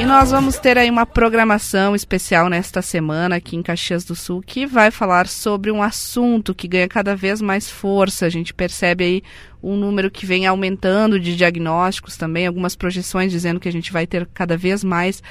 E nós vamos ter aí uma programação especial nesta semana aqui em Caxias do Sul que vai falar sobre um assunto que ganha cada vez mais força. A gente percebe aí um número que vem aumentando de diagnósticos também, algumas projeções dizendo que a gente vai ter cada vez mais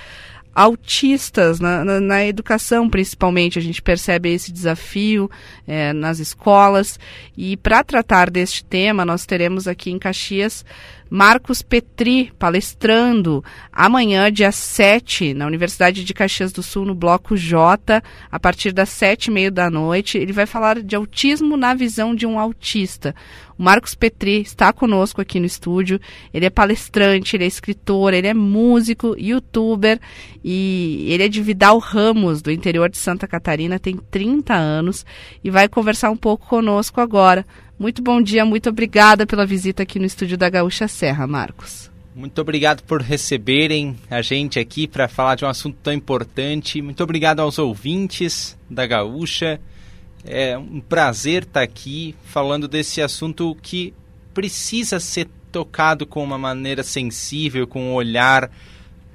autistas na, na, na, educação, principalmente. A gente percebe esse desafio é, nas escolas. E para tratar deste tema, nós teremos aqui em Caxias Marcos Petri palestrando amanhã, dia 7, na Universidade de Caxias do Sul, no Bloco J, a partir das sete e meia da noite. Ele vai falar de autismo na visão de um autista. O Marcos Petri está conosco aqui no estúdio. Ele é palestrante, ele é escritor, ele é músico, youtuber e ele é de Vidal Ramos, do interior de Santa Catarina, tem 30 anos e vai conversar um pouco conosco agora. Muito bom dia, muito obrigada pela visita aqui no estúdio da Gaúcha Serra, Marcos. Muito obrigado por receberem a gente aqui para falar de um assunto tão importante. Muito obrigado aos ouvintes da Gaúcha. É um prazer estar aqui falando desse assunto que precisa ser tocado com uma maneira sensível, com um olhar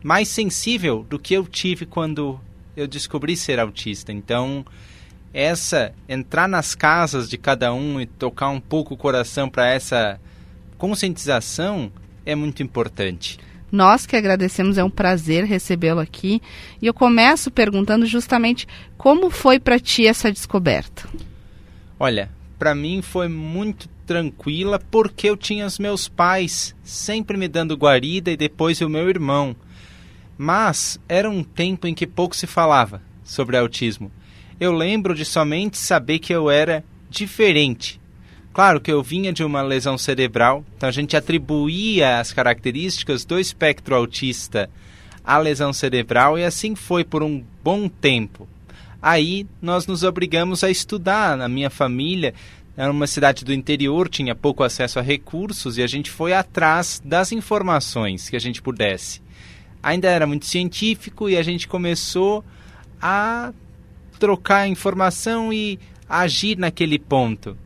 mais sensível do que eu tive quando eu descobri ser autista. Então, essa entrar nas casas de cada um e tocar um pouco o coração para essa conscientização é muito importante. Nós que agradecemos, é um prazer recebê-lo aqui. E eu começo perguntando justamente como foi para ti essa descoberta. Olha, para mim foi muito tranquila porque eu tinha os meus pais sempre me dando guarida e depois o meu irmão. Mas era um tempo em que pouco se falava sobre autismo eu lembro de somente saber que eu era diferente. Claro que eu vinha de uma lesão cerebral, então a gente atribuía as características do espectro autista à lesão cerebral e assim foi por um bom tempo. Aí nós nos obrigamos a estudar. Na minha família, era uma cidade do interior, tinha pouco acesso a recursos e a gente foi atrás das informações que a gente pudesse. Ainda era muito científico e a gente começou a trocar informação e agir naquele ponto.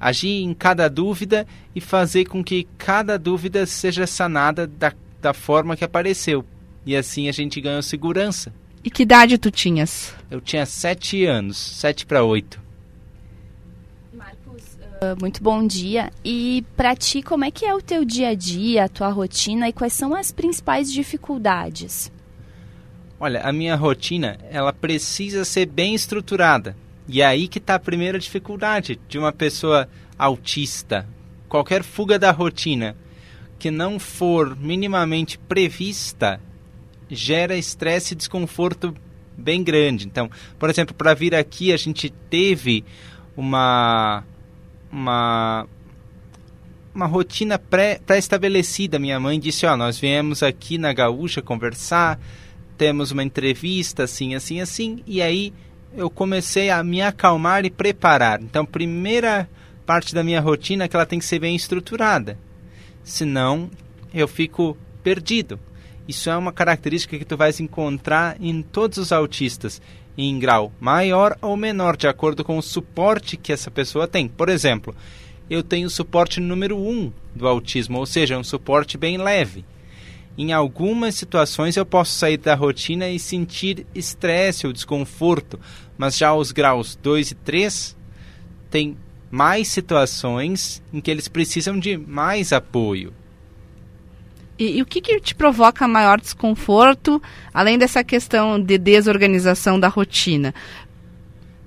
Agir em cada dúvida e fazer com que cada dúvida seja sanada da, da forma que apareceu. E assim a gente ganhou segurança. E que idade tu tinhas? Eu tinha sete anos, sete para oito. Marcos, uh, muito bom dia. E para ti, como é que é o teu dia a dia, a tua rotina e quais são as principais dificuldades? Olha, a minha rotina, ela precisa ser bem estruturada. E é aí que está a primeira dificuldade de uma pessoa autista. Qualquer fuga da rotina que não for minimamente prevista gera estresse e desconforto bem grande. Então, por exemplo, para vir aqui a gente teve uma uma uma rotina pré-estabelecida. Pré Minha mãe disse: "Ó, nós viemos aqui na Gaúcha conversar, temos uma entrevista assim, assim, assim, e aí eu comecei a me acalmar e preparar. Então, primeira parte da minha rotina é que ela tem que ser bem estruturada. Senão, eu fico perdido. Isso é uma característica que tu vais encontrar em todos os autistas, em grau maior ou menor, de acordo com o suporte que essa pessoa tem. Por exemplo, eu tenho o suporte número 1 um do autismo, ou seja, um suporte bem leve em algumas situações eu posso sair da rotina e sentir estresse ou desconforto, mas já os graus 2 e 3 tem mais situações em que eles precisam de mais apoio. E, e o que, que te provoca maior desconforto, além dessa questão de desorganização da rotina?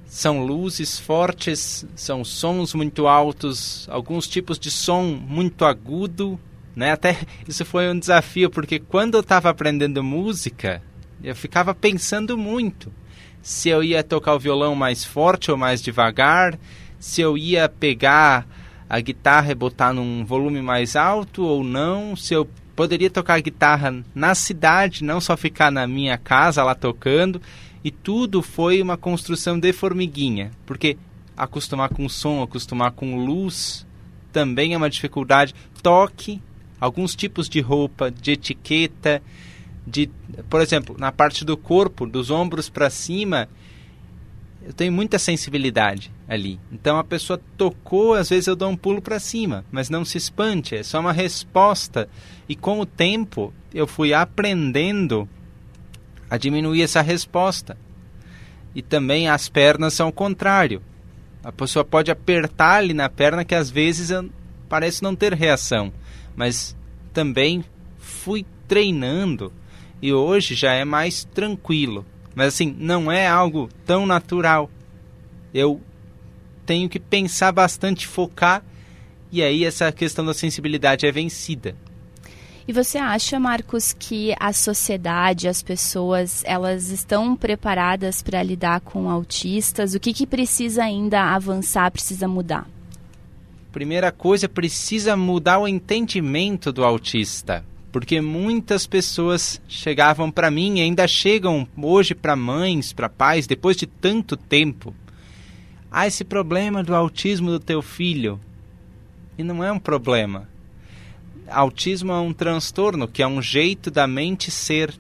São luzes fortes, são sons muito altos, alguns tipos de som muito agudo né? Até isso foi um desafio, porque quando eu estava aprendendo música, eu ficava pensando muito se eu ia tocar o violão mais forte ou mais devagar, se eu ia pegar a guitarra e botar num volume mais alto ou não, se eu poderia tocar guitarra na cidade, não só ficar na minha casa lá tocando, e tudo foi uma construção de formiguinha, porque acostumar com som, acostumar com luz também é uma dificuldade. Toque alguns tipos de roupa, de etiqueta, de, por exemplo, na parte do corpo, dos ombros para cima, eu tenho muita sensibilidade ali. Então a pessoa tocou, às vezes eu dou um pulo para cima, mas não se espante, é só uma resposta. E com o tempo eu fui aprendendo a diminuir essa resposta. E também as pernas são o contrário. A pessoa pode apertar ali na perna que às vezes parece não ter reação, mas também fui treinando e hoje já é mais tranquilo. Mas assim, não é algo tão natural. Eu tenho que pensar bastante, focar e aí essa questão da sensibilidade é vencida. E você acha, Marcos, que a sociedade, as pessoas, elas estão preparadas para lidar com autistas? O que, que precisa ainda avançar, precisa mudar? Primeira coisa, precisa mudar o entendimento do autista. Porque muitas pessoas chegavam para mim e ainda chegam hoje para mães, para pais, depois de tanto tempo. Ah, esse problema do autismo do teu filho. E não é um problema autismo é um transtorno, que é um jeito da mente ser.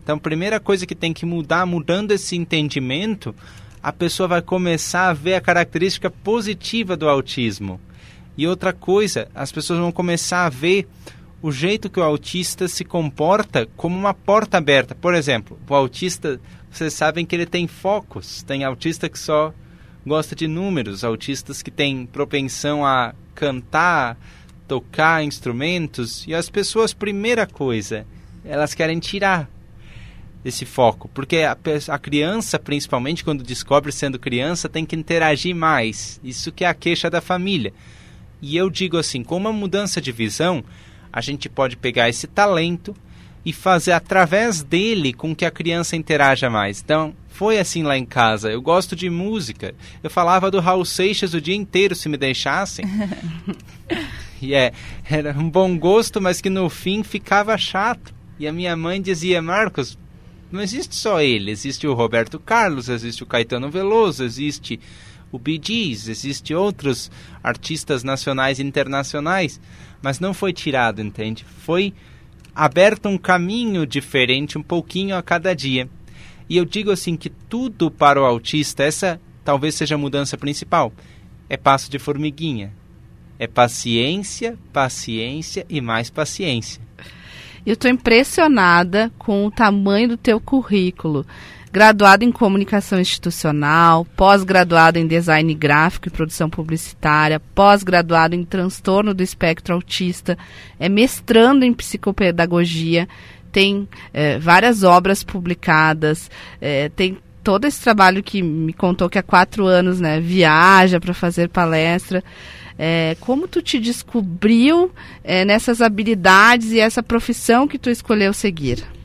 Então, a primeira coisa que tem que mudar, mudando esse entendimento, a pessoa vai começar a ver a característica positiva do autismo. E outra coisa, as pessoas vão começar a ver o jeito que o autista se comporta como uma porta aberta. Por exemplo, o autista, vocês sabem que ele tem focos. Tem autista que só gosta de números, autistas que têm propensão a cantar, tocar instrumentos e as pessoas, primeira coisa, elas querem tirar esse foco, porque a, a, criança, principalmente quando descobre sendo criança, tem que interagir mais. Isso que é a queixa da família. E eu digo assim, com uma mudança de visão, a gente pode pegar esse talento e fazer através dele com que a criança interaja mais. Então, foi assim lá em casa. Eu gosto de música. Eu falava do Raul Seixas o dia inteiro se me deixassem. E é, era um bom gosto, mas que no fim ficava chato. E a minha mãe dizia, Marcos, não existe só ele, existe o Roberto Carlos, existe o Caetano Veloso, existe o Bee Gees, existe outros artistas nacionais e internacionais, mas não foi tirado, entende? Foi aberto um caminho diferente um pouquinho a cada dia. E eu digo assim que tudo para o autista, essa talvez seja a mudança principal, é passo de formiguinha. É paciência, paciência e mais paciência. Eu estou impressionada com o tamanho do teu currículo. Graduado em comunicação institucional, pós-graduado em design gráfico e produção publicitária, pós-graduado em transtorno do espectro autista, é mestrando em psicopedagogia, tem é, várias obras publicadas, é, tem todo esse trabalho que me contou que há quatro anos né, viaja para fazer palestra. É, como tu te descobriu é, nessas habilidades e essa profissão que tu escolheu seguir?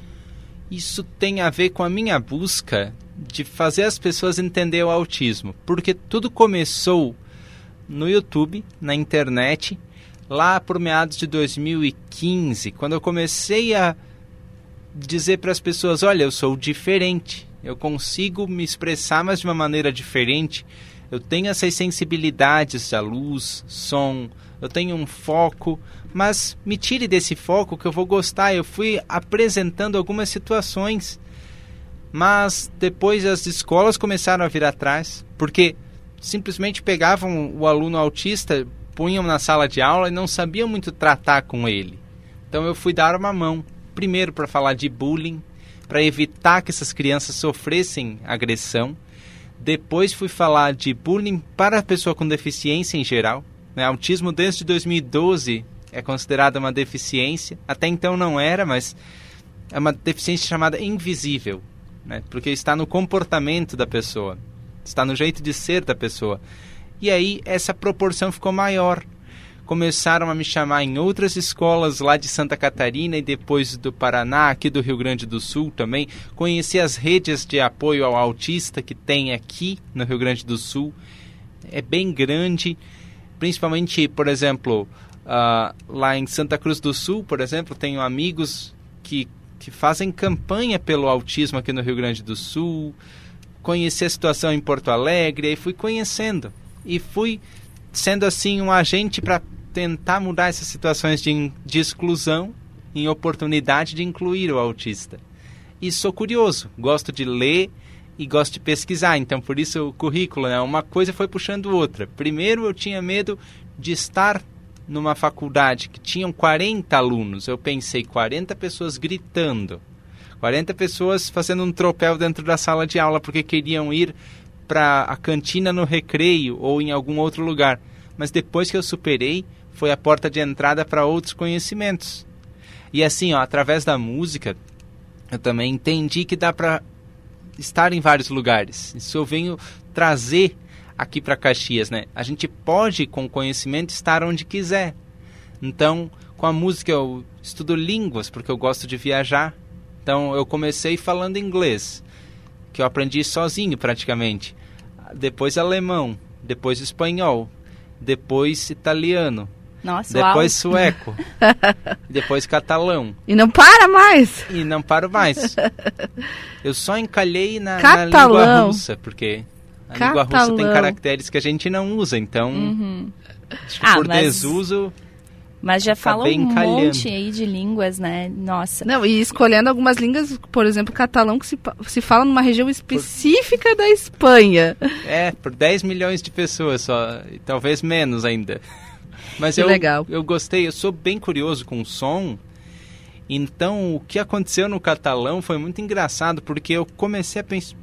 Isso tem a ver com a minha busca de fazer as pessoas entender o autismo, porque tudo começou no YouTube, na internet, lá por meados de 2015, quando eu comecei a dizer para as pessoas: olha, eu sou diferente, eu consigo me expressar, mas de uma maneira diferente. Eu tenho essas sensibilidades à luz, som, eu tenho um foco, mas me tire desse foco que eu vou gostar. Eu fui apresentando algumas situações, mas depois as escolas começaram a vir atrás, porque simplesmente pegavam o aluno autista, punham na sala de aula e não sabiam muito tratar com ele. Então eu fui dar uma mão, primeiro para falar de bullying, para evitar que essas crianças sofressem agressão depois fui falar de bullying para a pessoa com deficiência em geral. Né? Autismo desde 2012 é considerada uma deficiência. Até então não era, mas é uma deficiência chamada invisível, né? porque está no comportamento da pessoa, está no jeito de ser da pessoa. E aí essa proporção ficou maior começaram a me chamar em outras escolas lá de Santa Catarina e depois do Paraná, aqui do Rio Grande do Sul também. Conheci as redes de apoio ao autista que tem aqui no Rio Grande do Sul. É bem grande, principalmente, por exemplo, uh, lá em Santa Cruz do Sul, por exemplo, tenho amigos que, que fazem campanha pelo autismo aqui no Rio Grande do Sul. Conheci a situação em Porto Alegre e fui conhecendo. E fui sendo assim um agente para tentar mudar essas situações de, de exclusão em oportunidade de incluir o autista. E sou curioso, gosto de ler e gosto de pesquisar, então por isso o currículo, né? Uma coisa foi puxando outra. Primeiro eu tinha medo de estar numa faculdade que tinham 40 alunos. Eu pensei 40 pessoas gritando. 40 pessoas fazendo um tropel dentro da sala de aula porque queriam ir para a cantina no recreio ou em algum outro lugar. Mas depois que eu superei, foi a porta de entrada para outros conhecimentos. E assim, ó, através da música, eu também entendi que dá para estar em vários lugares. Isso eu venho trazer aqui para Caxias, né? A gente pode, com conhecimento, estar onde quiser. Então, com a música eu estudo línguas, porque eu gosto de viajar. Então, eu comecei falando inglês, que eu aprendi sozinho praticamente depois alemão, depois espanhol, depois italiano, Nossa, depois uau. sueco, depois catalão. E não para mais. E não paro mais. Eu só encalhei na, na Catalão. língua russa, porque a língua russa tem Catalão. caracteres que a gente não usa, então Uhum. acho que Ah, por mas- desuso Mas já fala Acabei um encalhando. monte aí de línguas, né? Nossa. Não, e escolhendo algumas línguas, por exemplo, catalão, que se, se fala numa região específica da Espanha. É, por 10 milhões de pessoas só, e talvez menos ainda. Mas Que eu, legal. eu gostei, eu sou bem curioso com o som. Então, o que aconteceu no catalão foi muito engraçado, porque eu comecei a pensar,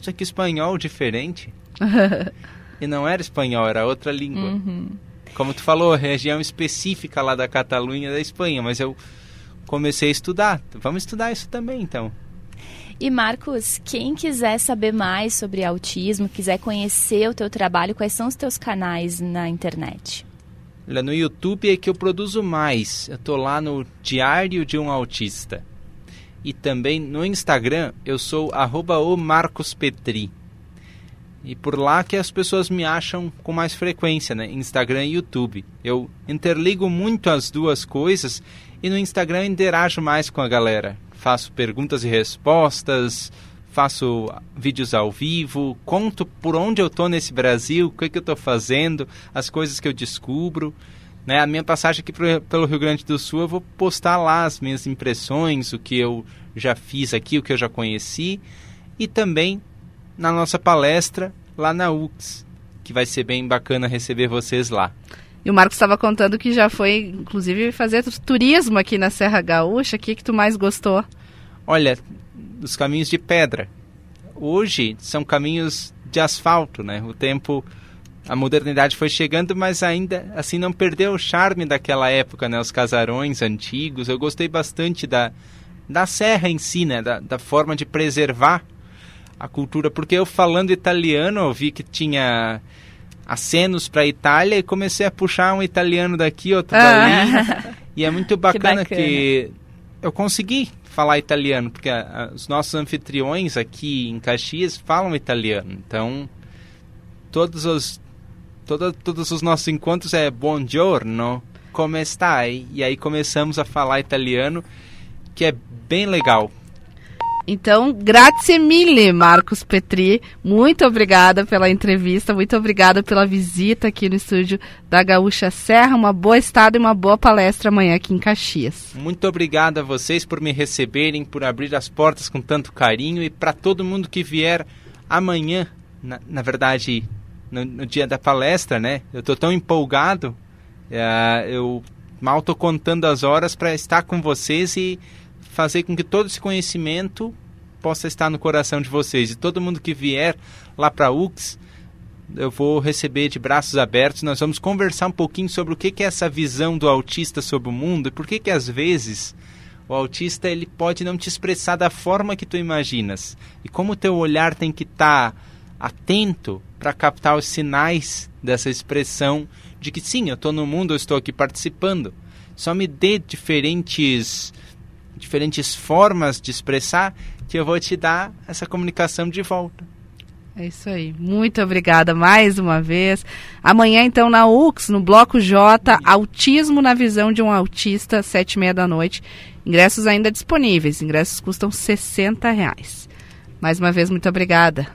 isso aqui é espanhol diferente. e não era espanhol, era outra língua. Uhum. Como tu falou, região específica lá da Catalunha da Espanha, mas eu comecei a estudar. Vamos estudar isso também, então. E Marcos, quem quiser saber mais sobre autismo, quiser conhecer o teu trabalho, quais são os teus canais na internet? No YouTube é que eu produzo mais. Eu tô lá no Diário de um Autista. E também no Instagram eu sou arroba o Marcos Petri. E por lá que as pessoas me acham com mais frequência, né? Instagram e YouTube. Eu interligo muito as duas coisas e no Instagram eu interajo mais com a galera. Faço perguntas e respostas, faço vídeos ao vivo, conto por onde eu tô nesse Brasil, o que, que eu tô fazendo, as coisas que eu descubro. Né? A minha passagem aqui pro- pelo Rio Grande do Sul, eu vou postar lá as minhas impressões, o que eu já fiz aqui, o que eu já conheci. E também na nossa palestra lá na UX, que vai ser bem bacana receber vocês lá. E o Marcos estava contando que já foi, inclusive, fazer turismo aqui na Serra Gaúcha. O que, que tu mais gostou? Olha, os caminhos de pedra. Hoje são caminhos de asfalto, né? O tempo, a modernidade foi chegando, mas ainda assim não perdeu o charme daquela época, né? Os casarões antigos. Eu gostei bastante da, da serra em si, né? Da, da forma de preservar a cultura, porque eu falando italiano, eu vi que tinha acenos para Itália e comecei a puxar um italiano daqui, outro dali. E é muito bacana bacana. que eu consegui falar italiano, porque a- a- os nossos anfitriões aqui em Caxias falam italiano. Então, todos os toda, todos os nossos encontros é buongiorno, come stai? E aí começamos a falar italiano, que é bem legal. Então, grazie mille, Marcos Petri. Muito obrigada pela entrevista, muito obrigada pela visita aqui no estúdio da Gaúcha Serra. Uma boa estada e uma boa palestra amanhã aqui em Caxias. Muito obrigado a vocês por me receberem, por abrir as portas com tanto carinho e para todo mundo que vier amanhã, na, na verdade, no, no dia da palestra, né? Eu tô tão empolgado, eh, eu mal tô contando as horas para estar com vocês e fazer com que todo esse conhecimento possa estar no coração de vocês. E todo mundo que vier lá para UX, eu vou receber de braços abertos. Nós vamos conversar um pouquinho sobre o que é essa visão do autista sobre o mundo e por que que às vezes o autista ele pode não te expressar da forma que tu imaginas. E como o teu olhar tem que estar atento para captar os sinais dessa expressão de que sim, eu estou no mundo, eu estou aqui participando. Só me dê diferentes diferentes formas de expressar que eu vou te dar essa comunicação de volta. É isso aí. Muito obrigada mais uma vez. Amanhã, então, na UX, no Bloco J, Autismo na Visão de um Autista, sete e meia da noite. Ingressos ainda disponíveis. Ingressos custam 60 reais. Mais uma vez, muito obrigada.